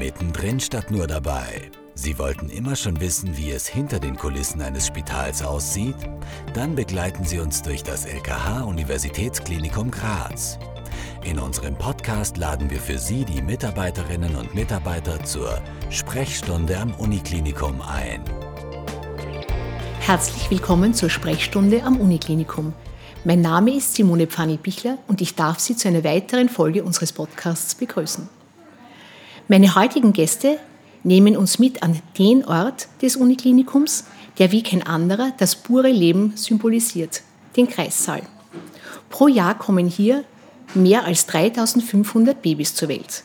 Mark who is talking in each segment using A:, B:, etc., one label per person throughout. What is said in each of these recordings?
A: mittendrin statt nur dabei. Sie wollten immer schon wissen, wie es hinter den Kulissen eines Spitals aussieht? Dann begleiten Sie uns durch das LKH Universitätsklinikum Graz. In unserem Podcast laden wir für Sie die Mitarbeiterinnen und Mitarbeiter zur Sprechstunde am Uniklinikum ein.
B: Herzlich willkommen zur Sprechstunde am Uniklinikum. Mein Name ist Simone Pfannel-Bichler und ich darf Sie zu einer weiteren Folge unseres Podcasts begrüßen. Meine heutigen Gäste nehmen uns mit an den Ort des Uniklinikums, der wie kein anderer das pure Leben symbolisiert, den Kreissaal. Pro Jahr kommen hier mehr als 3500 Babys zur Welt.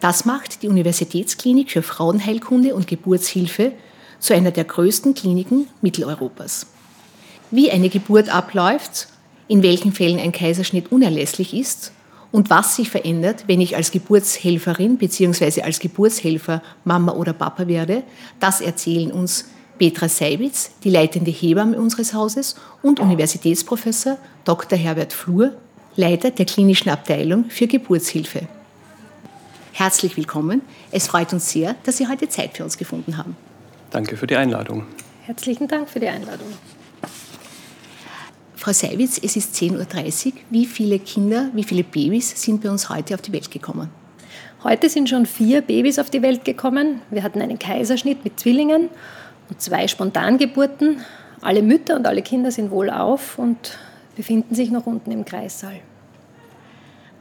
B: Das macht die Universitätsklinik für Frauenheilkunde und Geburtshilfe zu einer der größten Kliniken Mitteleuropas. Wie eine Geburt abläuft, in welchen Fällen ein Kaiserschnitt unerlässlich ist und was sich verändert, wenn ich als Geburtshelferin bzw. als Geburtshelfer Mama oder Papa werde, das erzählen uns Petra Seibitz, die leitende Hebamme unseres Hauses, und Universitätsprofessor Dr. Herbert Flur, Leiter der klinischen Abteilung für Geburtshilfe. Herzlich willkommen. Es freut uns sehr, dass Sie heute Zeit für uns gefunden haben.
C: Danke für die Einladung.
D: Herzlichen Dank für die Einladung.
B: Frau Seiwitz, es ist 10.30 Uhr. Wie viele Kinder, wie viele Babys sind bei uns heute auf die Welt gekommen?
D: Heute sind schon vier Babys auf die Welt gekommen. Wir hatten einen Kaiserschnitt mit Zwillingen und zwei Spontangeburten. Alle Mütter und alle Kinder sind wohlauf und befinden sich noch unten im Kreissaal.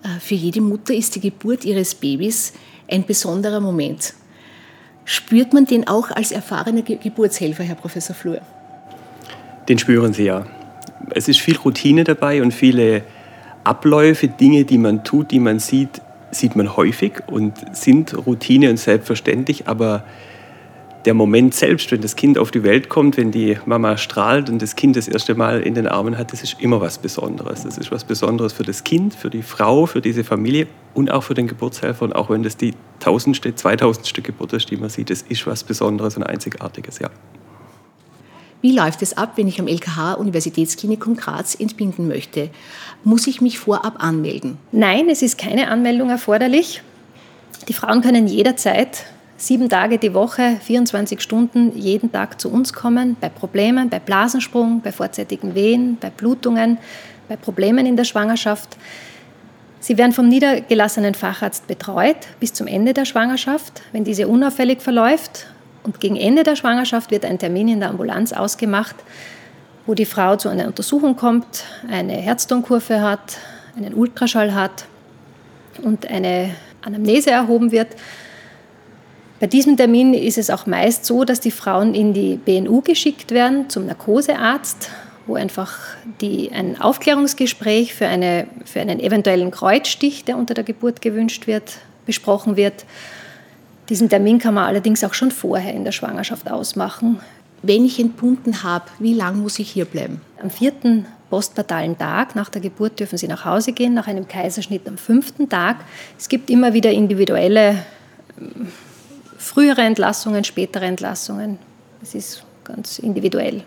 B: Äh, für jede Mutter ist die Geburt ihres Babys ein besonderer Moment. Spürt man den auch als erfahrener Geburtshelfer, Herr Professor Flur?
C: Den spüren Sie ja es ist viel Routine dabei und viele Abläufe, Dinge, die man tut, die man sieht, sieht man häufig und sind Routine und selbstverständlich, aber der Moment selbst, wenn das Kind auf die Welt kommt, wenn die Mama strahlt und das Kind das erste Mal in den Armen hat, das ist immer was Besonderes. Das ist was Besonderes für das Kind, für die Frau, für diese Familie und auch für den Geburtshelfer. Und auch wenn das die tausendste, zweitausendste Geburt ist, die man sieht, das ist was Besonderes und Einzigartiges, ja.
B: Wie läuft es ab, wenn ich am LKH Universitätsklinikum Graz entbinden möchte? Muss ich mich vorab anmelden?
D: Nein, es ist keine Anmeldung erforderlich. Die Frauen können jederzeit sieben Tage die Woche, 24 Stunden jeden Tag zu uns kommen, bei Problemen, bei Blasensprung, bei vorzeitigen Wehen, bei Blutungen, bei Problemen in der Schwangerschaft. Sie werden vom niedergelassenen Facharzt betreut bis zum Ende der Schwangerschaft. Wenn diese unauffällig verläuft und gegen Ende der Schwangerschaft wird ein Termin in der Ambulanz ausgemacht, wo die Frau zu einer Untersuchung kommt, eine Herztonkurve hat, einen Ultraschall hat und eine Anamnese erhoben wird. Bei diesem Termin ist es auch meist so, dass die Frauen in die BNU geschickt werden zum Narkosearzt, wo einfach die, ein Aufklärungsgespräch für, eine, für einen eventuellen Kreuzstich, der unter der Geburt gewünscht wird, besprochen wird. Diesen Termin kann man allerdings auch schon vorher in der Schwangerschaft ausmachen.
B: Wenn ich entbunden habe, wie lange muss ich hier bleiben?
D: Am vierten postpartalen Tag nach der Geburt dürfen Sie nach Hause gehen, nach einem Kaiserschnitt am fünften Tag. Es gibt immer wieder individuelle, ähm, frühere Entlassungen, spätere Entlassungen. Es ist ganz individuell.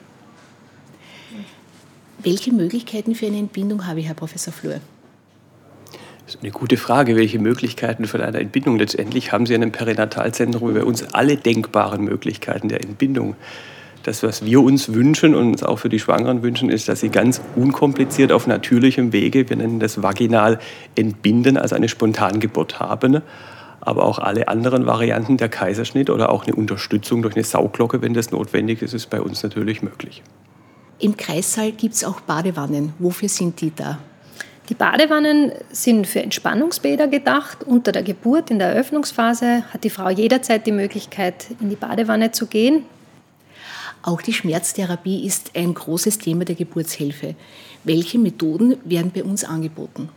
B: Welche Möglichkeiten für eine Entbindung habe ich, Herr Professor Flur?
C: Das ist eine gute Frage. Welche Möglichkeiten von einer Entbindung? Letztendlich haben Sie in einem Perinatalzentrum bei uns alle denkbaren Möglichkeiten der Entbindung. Das, was wir uns wünschen und uns auch für die Schwangeren wünschen, ist, dass sie ganz unkompliziert auf natürlichem Wege, wir nennen das vaginal entbinden, also eine Spontangeburt haben. Aber auch alle anderen Varianten, der Kaiserschnitt oder auch eine Unterstützung durch eine Sauglocke, wenn das notwendig ist, ist bei uns natürlich möglich.
B: Im Kreissaal gibt es auch Badewannen. Wofür sind die da?
D: Die Badewannen sind für Entspannungsbäder gedacht. Unter der Geburt, in der Eröffnungsphase, hat die Frau jederzeit die Möglichkeit, in die Badewanne zu gehen.
B: Auch die Schmerztherapie ist ein großes Thema der Geburtshilfe. Welche Methoden werden bei uns angeboten?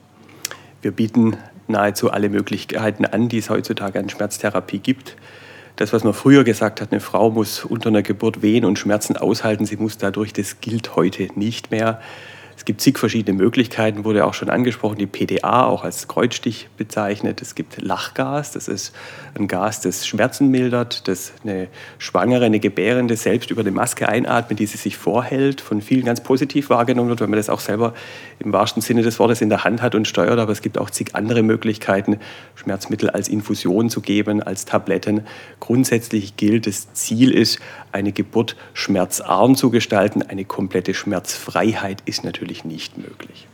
C: Wir bieten nahezu alle Möglichkeiten an, die es heutzutage an Schmerztherapie gibt. Das, was man früher gesagt hat, eine Frau muss unter einer Geburt Wehen und Schmerzen aushalten, sie muss dadurch, das gilt heute nicht mehr. Es gibt zig verschiedene Möglichkeiten, wurde auch schon angesprochen, die PDA auch als Kreuzstich bezeichnet. Es gibt Lachgas, das ist ein Gas, das Schmerzen mildert, das eine Schwangere, eine Gebärende selbst über eine Maske einatmet, die sie sich vorhält, von vielen ganz positiv wahrgenommen wird, weil man das auch selber im wahrsten Sinne des Wortes in der Hand hat und steuert. Aber es gibt auch zig andere Möglichkeiten, Schmerzmittel als Infusion zu geben, als Tabletten. Grundsätzlich gilt, das Ziel ist, eine Geburt schmerzarm zu gestalten. Eine komplette Schmerzfreiheit ist natürlich nicht möglich.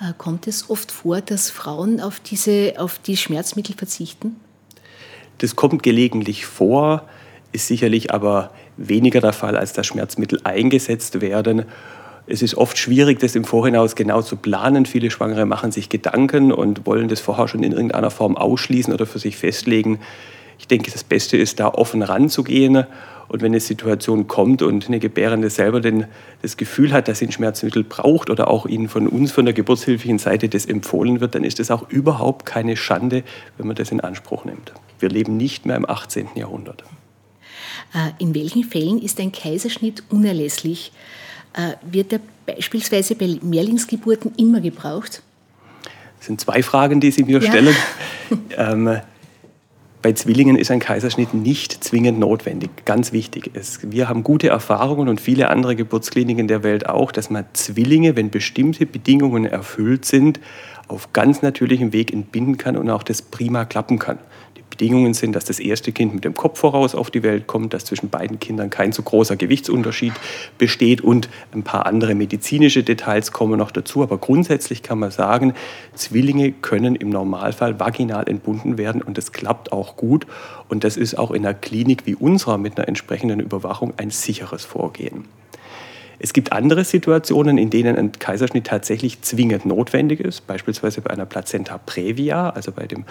B: Äh, kommt es oft vor, dass Frauen auf, diese, auf die Schmerzmittel verzichten?
C: Das kommt gelegentlich vor, ist sicherlich aber weniger der Fall, als dass Schmerzmittel eingesetzt werden. Es ist oft schwierig, das im Vorhinaus genau zu planen. Viele Schwangere machen sich Gedanken und wollen das vorher schon in irgendeiner Form ausschließen oder für sich festlegen. Ich denke, das Beste ist, da offen ranzugehen. Und wenn eine Situation kommt und eine Gebärende selber denn das Gefühl hat, dass sie ein Schmerzmittel braucht oder auch ihnen von uns, von der geburtshilflichen Seite das empfohlen wird, dann ist das auch überhaupt keine Schande, wenn man das in Anspruch nimmt. Wir leben nicht mehr im 18. Jahrhundert.
B: Äh, in welchen Fällen ist ein Kaiserschnitt unerlässlich? Äh, wird er beispielsweise bei Mehrlingsgeburten immer gebraucht?
C: Das sind zwei Fragen, die Sie mir ja. stellen. ähm, bei Zwillingen ist ein Kaiserschnitt nicht zwingend notwendig. Ganz wichtig ist, wir haben gute Erfahrungen und viele andere Geburtskliniken der Welt auch, dass man Zwillinge, wenn bestimmte Bedingungen erfüllt sind, auf ganz natürlichem Weg entbinden kann und auch das prima klappen kann. Bedingungen sind, dass das erste Kind mit dem Kopf voraus auf die Welt kommt, dass zwischen beiden Kindern kein zu großer Gewichtsunterschied besteht und ein paar andere medizinische Details kommen noch dazu. Aber grundsätzlich kann man sagen, Zwillinge können im Normalfall vaginal entbunden werden und das klappt auch gut. Und das ist auch in einer Klinik wie unserer mit einer entsprechenden Überwachung ein sicheres Vorgehen. Es gibt andere Situationen, in denen ein Kaiserschnitt tatsächlich zwingend notwendig ist, beispielsweise bei einer Plazenta previa, also bei dem,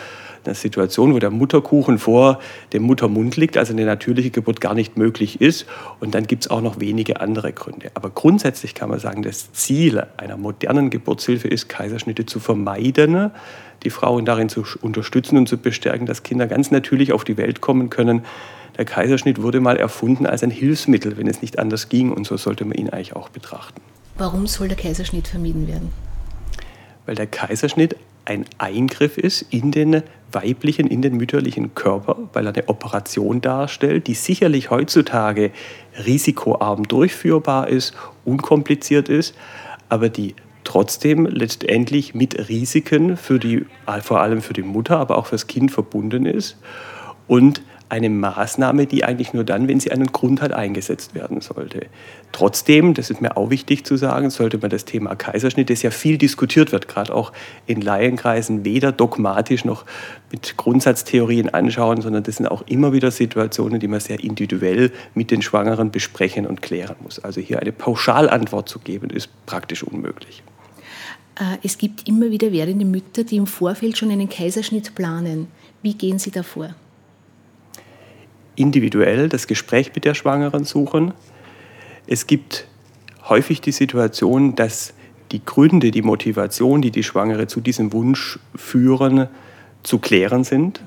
C: einer Situation, wo der Mutterkuchen vor dem Muttermund liegt, also eine natürliche Geburt gar nicht möglich ist. Und dann gibt es auch noch wenige andere Gründe. Aber grundsätzlich kann man sagen, das Ziel einer modernen Geburtshilfe ist, Kaiserschnitte zu vermeiden, die Frauen darin zu unterstützen und zu bestärken, dass Kinder ganz natürlich auf die Welt kommen können der Kaiserschnitt wurde mal erfunden als ein Hilfsmittel, wenn es nicht anders ging. Und so sollte man ihn eigentlich auch betrachten.
B: Warum soll der Kaiserschnitt vermieden werden?
C: Weil der Kaiserschnitt ein Eingriff ist in den weiblichen, in den mütterlichen Körper, weil er eine Operation darstellt, die sicherlich heutzutage risikoarm durchführbar ist, unkompliziert ist, aber die trotzdem letztendlich mit Risiken für die, vor allem für die Mutter, aber auch fürs Kind verbunden ist und eine Maßnahme, die eigentlich nur dann, wenn sie einen Grund hat, eingesetzt werden sollte. Trotzdem, das ist mir auch wichtig zu sagen, sollte man das Thema Kaiserschnitt, das ja viel diskutiert wird, gerade auch in Laienkreisen, weder dogmatisch noch mit Grundsatztheorien anschauen, sondern das sind auch immer wieder Situationen, die man sehr individuell mit den Schwangeren besprechen und klären muss. Also hier eine Pauschalantwort zu geben, ist praktisch unmöglich.
B: Äh, es gibt immer wieder werdende Mütter, die im Vorfeld schon einen Kaiserschnitt planen. Wie gehen Sie davor?
C: Individuell das Gespräch mit der Schwangeren suchen. Es gibt häufig die Situation, dass die Gründe, die Motivation, die die Schwangere zu diesem Wunsch führen, zu klären sind.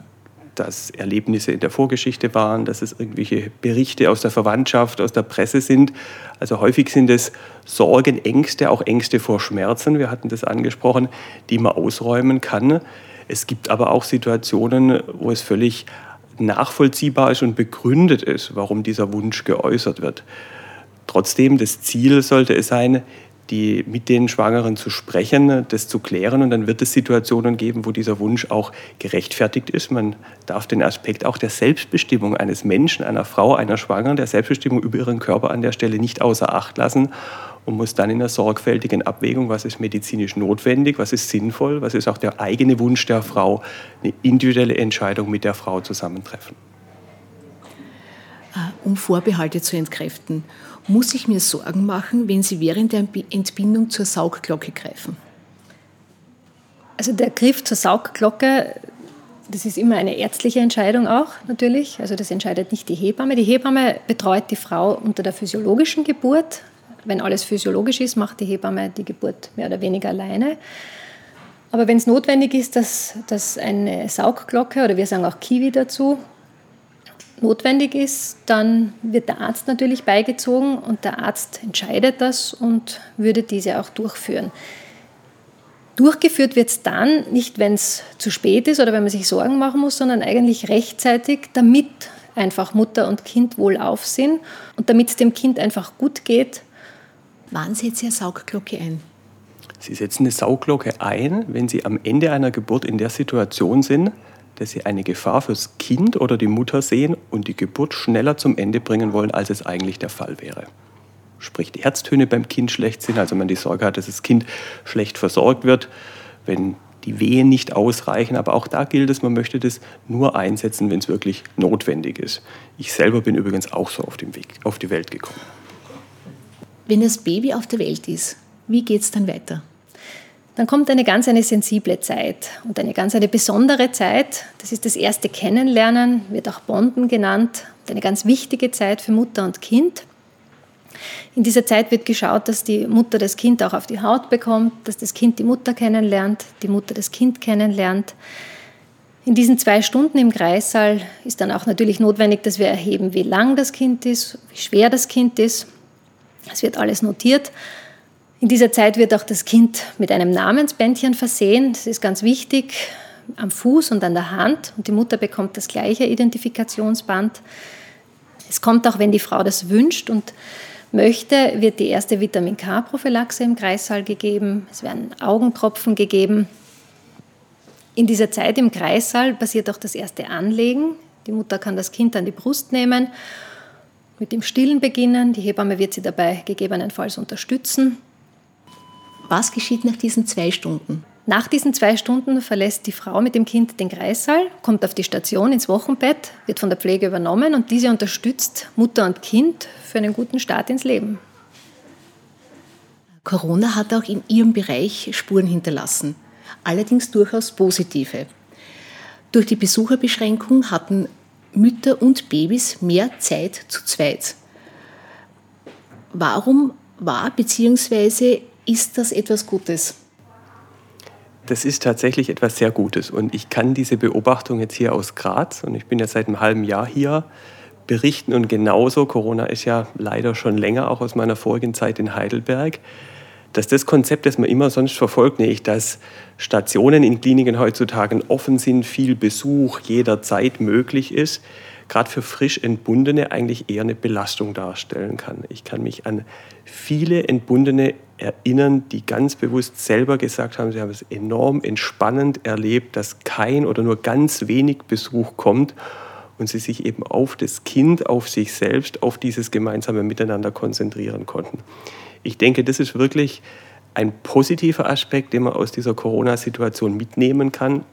C: Dass Erlebnisse in der Vorgeschichte waren, dass es irgendwelche Berichte aus der Verwandtschaft, aus der Presse sind. Also häufig sind es Sorgen, Ängste, auch Ängste vor Schmerzen, wir hatten das angesprochen, die man ausräumen kann. Es gibt aber auch Situationen, wo es völlig nachvollziehbar ist und begründet ist, warum dieser Wunsch geäußert wird. Trotzdem, das Ziel sollte es sein, die, mit den Schwangeren zu sprechen, das zu klären und dann wird es Situationen geben, wo dieser Wunsch auch gerechtfertigt ist. Man darf den Aspekt auch der Selbstbestimmung eines Menschen, einer Frau, einer Schwangeren, der Selbstbestimmung über ihren Körper an der Stelle nicht außer Acht lassen und muss dann in einer sorgfältigen Abwägung, was ist medizinisch notwendig, was ist sinnvoll, was ist auch der eigene Wunsch der Frau, eine individuelle Entscheidung mit der Frau zusammentreffen.
B: Ah, um Vorbehalte zu entkräften, muss ich mir Sorgen machen, wenn Sie während der Entbindung zur Saugglocke greifen?
D: Also der Griff zur Saugglocke, das ist immer eine ärztliche Entscheidung auch natürlich. Also das entscheidet nicht die Hebamme. Die Hebamme betreut die Frau unter der physiologischen Geburt, wenn alles physiologisch ist, macht die Hebamme die Geburt mehr oder weniger alleine. Aber wenn es notwendig ist, dass, dass eine Saugglocke oder wir sagen auch Kiwi dazu notwendig ist, dann wird der Arzt natürlich beigezogen und der Arzt entscheidet das und würde diese auch durchführen. Durchgeführt wird es dann nicht, wenn es zu spät ist oder wenn man sich Sorgen machen muss, sondern eigentlich rechtzeitig, damit einfach Mutter und Kind wohlauf sind und damit es dem Kind einfach gut geht.
B: Wann setzt eine Saugglocke ein?
C: Sie setzen eine Sauglocke ein, wenn Sie am Ende einer Geburt in der Situation sind, dass Sie eine Gefahr fürs Kind oder die Mutter sehen und die Geburt schneller zum Ende bringen wollen, als es eigentlich der Fall wäre. Sprich, die Herztöne beim Kind schlecht sind, also man die Sorge hat, dass das Kind schlecht versorgt wird, wenn die Wehen nicht ausreichen. Aber auch da gilt es, man möchte das nur einsetzen, wenn es wirklich notwendig ist. Ich selber bin übrigens auch so auf dem Weg auf die Welt gekommen.
B: Wenn das Baby auf der Welt ist, wie geht es dann weiter?
D: Dann kommt eine ganz eine sensible Zeit und eine ganz eine besondere Zeit. Das ist das erste Kennenlernen, wird auch Bonden genannt. Eine ganz wichtige Zeit für Mutter und Kind. In dieser Zeit wird geschaut, dass die Mutter das Kind auch auf die Haut bekommt, dass das Kind die Mutter kennenlernt, die Mutter das Kind kennenlernt. In diesen zwei Stunden im Kreissaal ist dann auch natürlich notwendig, dass wir erheben, wie lang das Kind ist, wie schwer das Kind ist. Es wird alles notiert. In dieser Zeit wird auch das Kind mit einem Namensbändchen versehen. Das ist ganz wichtig, am Fuß und an der Hand. Und die Mutter bekommt das gleiche Identifikationsband. Es kommt auch, wenn die Frau das wünscht und möchte, wird die erste Vitamin K-Prophylaxe im Kreissaal gegeben. Es werden Augentropfen gegeben. In dieser Zeit im Kreissaal passiert auch das erste Anlegen. Die Mutter kann das Kind an die Brust nehmen, mit dem Stillen beginnen. Die Hebamme wird sie dabei gegebenenfalls unterstützen.
B: Was geschieht nach diesen zwei Stunden?
D: Nach diesen zwei Stunden verlässt die Frau mit dem Kind den Kreissaal, kommt auf die Station ins Wochenbett, wird von der Pflege übernommen und diese unterstützt Mutter und Kind für einen guten Start ins Leben.
B: Corona hat auch in ihrem Bereich Spuren hinterlassen, allerdings durchaus positive. Durch die Besucherbeschränkung hatten Mütter und Babys mehr Zeit zu zweit. Warum war bzw ist das etwas Gutes?
C: Das ist tatsächlich etwas sehr Gutes. Und ich kann diese Beobachtung jetzt hier aus Graz, und ich bin ja seit einem halben Jahr hier, berichten. Und genauso, Corona ist ja leider schon länger, auch aus meiner vorigen Zeit in Heidelberg, dass das Konzept, das man immer sonst verfolgt, nämlich dass Stationen in Kliniken heutzutage offen sind, viel Besuch jederzeit möglich ist, gerade für frisch Entbundene eigentlich eher eine Belastung darstellen kann. Ich kann mich an viele Entbundene erinnern, die ganz bewusst selber gesagt haben, sie haben es enorm entspannend erlebt, dass kein oder nur ganz wenig Besuch kommt und sie sich eben auf das Kind, auf sich selbst, auf dieses gemeinsame Miteinander konzentrieren konnten. Ich denke, das ist wirklich ein positiver Aspekt, den man aus dieser Corona-Situation mitnehmen kann.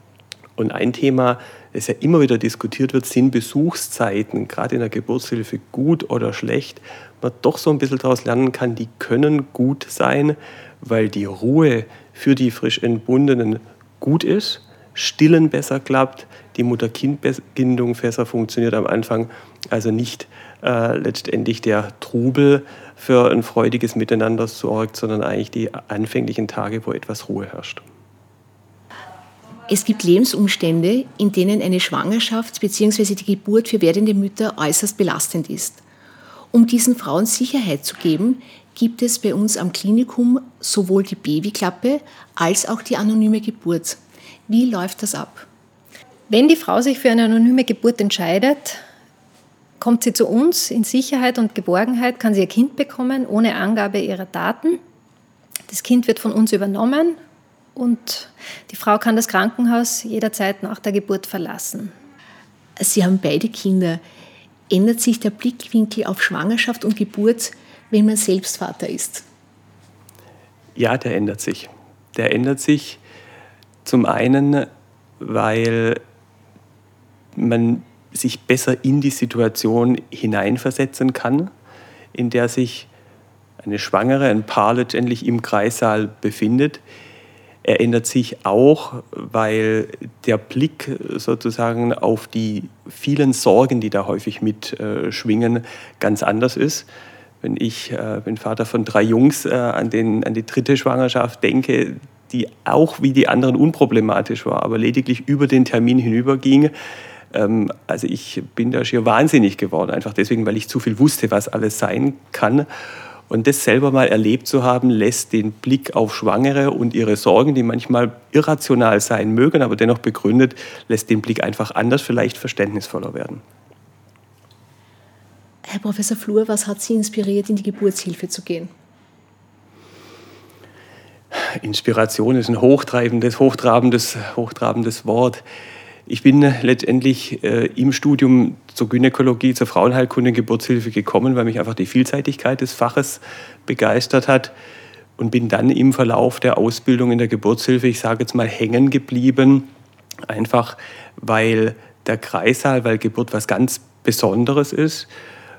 C: Und ein Thema, das ja immer wieder diskutiert wird, sind Besuchszeiten, gerade in der Geburtshilfe gut oder schlecht, man doch so ein bisschen daraus lernen kann, die können gut sein, weil die Ruhe für die frisch Entbundenen gut ist, Stillen besser klappt, die Mutter-Kind-Bindung besser funktioniert am Anfang, also nicht äh, letztendlich der Trubel für ein freudiges Miteinander sorgt, sondern eigentlich die anfänglichen Tage, wo etwas Ruhe herrscht.
B: Es gibt Lebensumstände, in denen eine Schwangerschaft bzw. die Geburt für werdende Mütter äußerst belastend ist. Um diesen Frauen Sicherheit zu geben, gibt es bei uns am Klinikum sowohl die Babyklappe als auch die anonyme Geburt. Wie läuft das ab?
D: Wenn die Frau sich für eine anonyme Geburt entscheidet, kommt sie zu uns in Sicherheit und Geborgenheit, kann sie ihr Kind bekommen ohne Angabe ihrer Daten. Das Kind wird von uns übernommen und die Frau kann das Krankenhaus jederzeit nach der Geburt verlassen.
B: Sie haben beide Kinder. Ändert sich der Blickwinkel auf Schwangerschaft und Geburt, wenn man selbst Vater ist?
C: Ja, der ändert sich. Der ändert sich zum einen, weil man sich besser in die Situation hineinversetzen kann, in der sich eine Schwangere, ein Paar letztendlich im Kreissaal befindet, er ändert sich auch, weil der Blick sozusagen auf die vielen Sorgen, die da häufig mitschwingen, äh, ganz anders ist. Wenn ich, äh, bin Vater von drei Jungs, äh, an, den, an die dritte Schwangerschaft denke, die auch wie die anderen unproblematisch war, aber lediglich über den Termin hinüberging, Ähm, also ich bin da schier wahnsinnig geworden, einfach deswegen, weil ich zu viel wusste, was alles sein kann. Und das selber mal erlebt zu haben, lässt den Blick auf Schwangere und ihre Sorgen, die manchmal irrational sein mögen, aber dennoch begründet, lässt den Blick einfach anders, vielleicht verständnisvoller werden.
B: Herr Professor Flur, was hat Sie inspiriert, in die Geburtshilfe zu gehen?
C: Inspiration ist ein hochtreibendes, hochtrabendes, hochtrabendes Wort. Ich bin letztendlich äh, im Studium zur Gynäkologie, zur Frauenheilkunde und Geburtshilfe gekommen, weil mich einfach die Vielseitigkeit des Faches begeistert hat und bin dann im Verlauf der Ausbildung in der Geburtshilfe, ich sage jetzt mal, hängen geblieben, einfach weil der Kreissaal, weil Geburt was ganz Besonderes ist,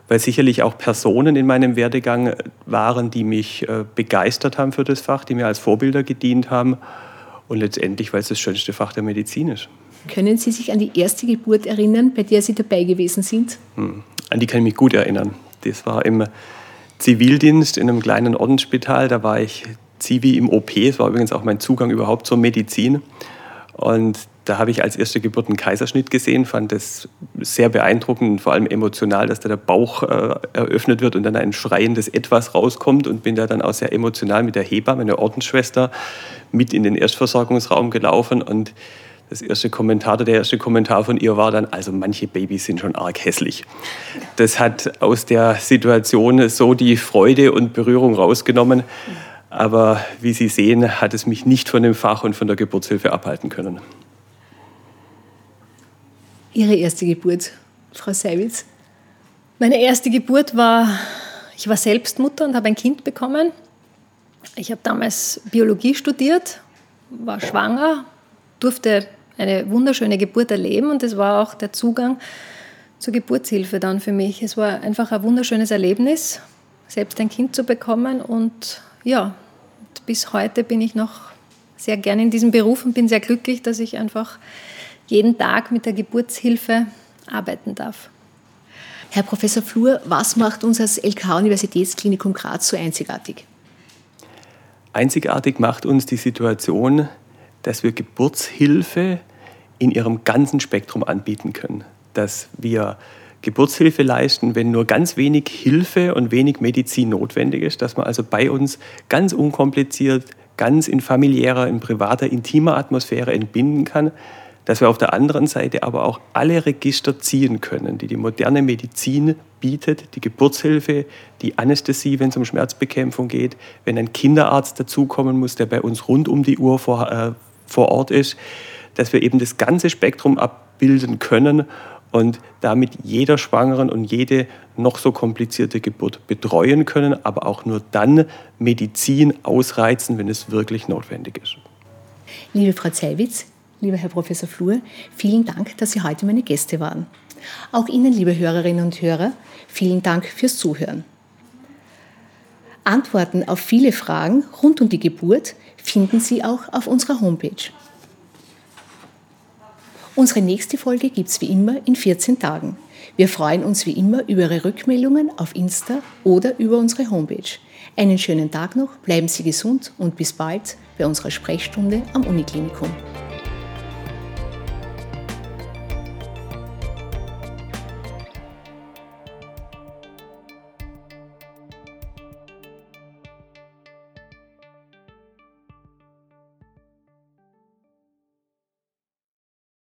C: weil sicherlich auch Personen in meinem Werdegang waren, die mich äh, begeistert haben für das Fach, die mir als Vorbilder gedient haben und letztendlich, weil es das schönste Fach der Medizin ist.
B: Können Sie sich an die erste Geburt erinnern, bei der Sie dabei gewesen sind?
C: Hm. An die kann ich mich gut erinnern. Das war im Zivildienst in einem kleinen Ordensspital. Da war ich Zivi im OP. Es war übrigens auch mein Zugang überhaupt zur Medizin. Und da habe ich als erste Geburt einen Kaiserschnitt gesehen, fand das sehr beeindruckend und vor allem emotional, dass da der Bauch äh, eröffnet wird und dann ein schreiendes Etwas rauskommt und bin da dann auch sehr emotional mit der Hebamme, meiner Ordensschwester, mit in den Erstversorgungsraum gelaufen und das erste Kommentar, der erste Kommentar von ihr war dann, also manche Babys sind schon arg hässlich. Das hat aus der Situation so die Freude und Berührung rausgenommen. Aber wie Sie sehen, hat es mich nicht von dem Fach und von der Geburtshilfe abhalten können.
B: Ihre erste Geburt, Frau Seiwitz?
D: Meine erste Geburt war, ich war selbst Mutter und habe ein Kind bekommen. Ich habe damals Biologie studiert, war schwanger, durfte eine wunderschöne Geburt erleben und das war auch der Zugang zur Geburtshilfe dann für mich. Es war einfach ein wunderschönes Erlebnis, selbst ein Kind zu bekommen und ja, bis heute bin ich noch sehr gerne in diesem Beruf und bin sehr glücklich, dass ich einfach jeden Tag mit der Geburtshilfe arbeiten darf.
B: Herr Professor Flur, was macht uns als LK-Universitätsklinikum Graz so einzigartig?
C: Einzigartig macht uns die Situation, dass wir Geburtshilfe in ihrem ganzen Spektrum anbieten können. Dass wir Geburtshilfe leisten, wenn nur ganz wenig Hilfe und wenig Medizin notwendig ist, dass man also bei uns ganz unkompliziert, ganz in familiärer, in privater, intimer Atmosphäre entbinden kann, dass wir auf der anderen Seite aber auch alle Register ziehen können, die die moderne Medizin bietet, die Geburtshilfe, die Anästhesie, wenn es um Schmerzbekämpfung geht, wenn ein Kinderarzt dazukommen muss, der bei uns rund um die Uhr vor, äh, vor Ort ist, dass wir eben das ganze Spektrum abbilden können und damit jeder Schwangeren und jede noch so komplizierte Geburt betreuen können, aber auch nur dann Medizin ausreizen, wenn es wirklich notwendig ist.
B: Liebe Frau Zellwitz, lieber Herr Professor Flur, vielen Dank, dass Sie heute meine Gäste waren. Auch Ihnen, liebe Hörerinnen und Hörer, vielen Dank fürs Zuhören. Antworten auf viele Fragen rund um die Geburt finden Sie auch auf unserer Homepage. Unsere nächste Folge gibt es wie immer in 14 Tagen. Wir freuen uns wie immer über Ihre Rückmeldungen auf Insta oder über unsere Homepage. Einen schönen Tag noch, bleiben Sie gesund und bis bald bei unserer Sprechstunde am Uniklinikum.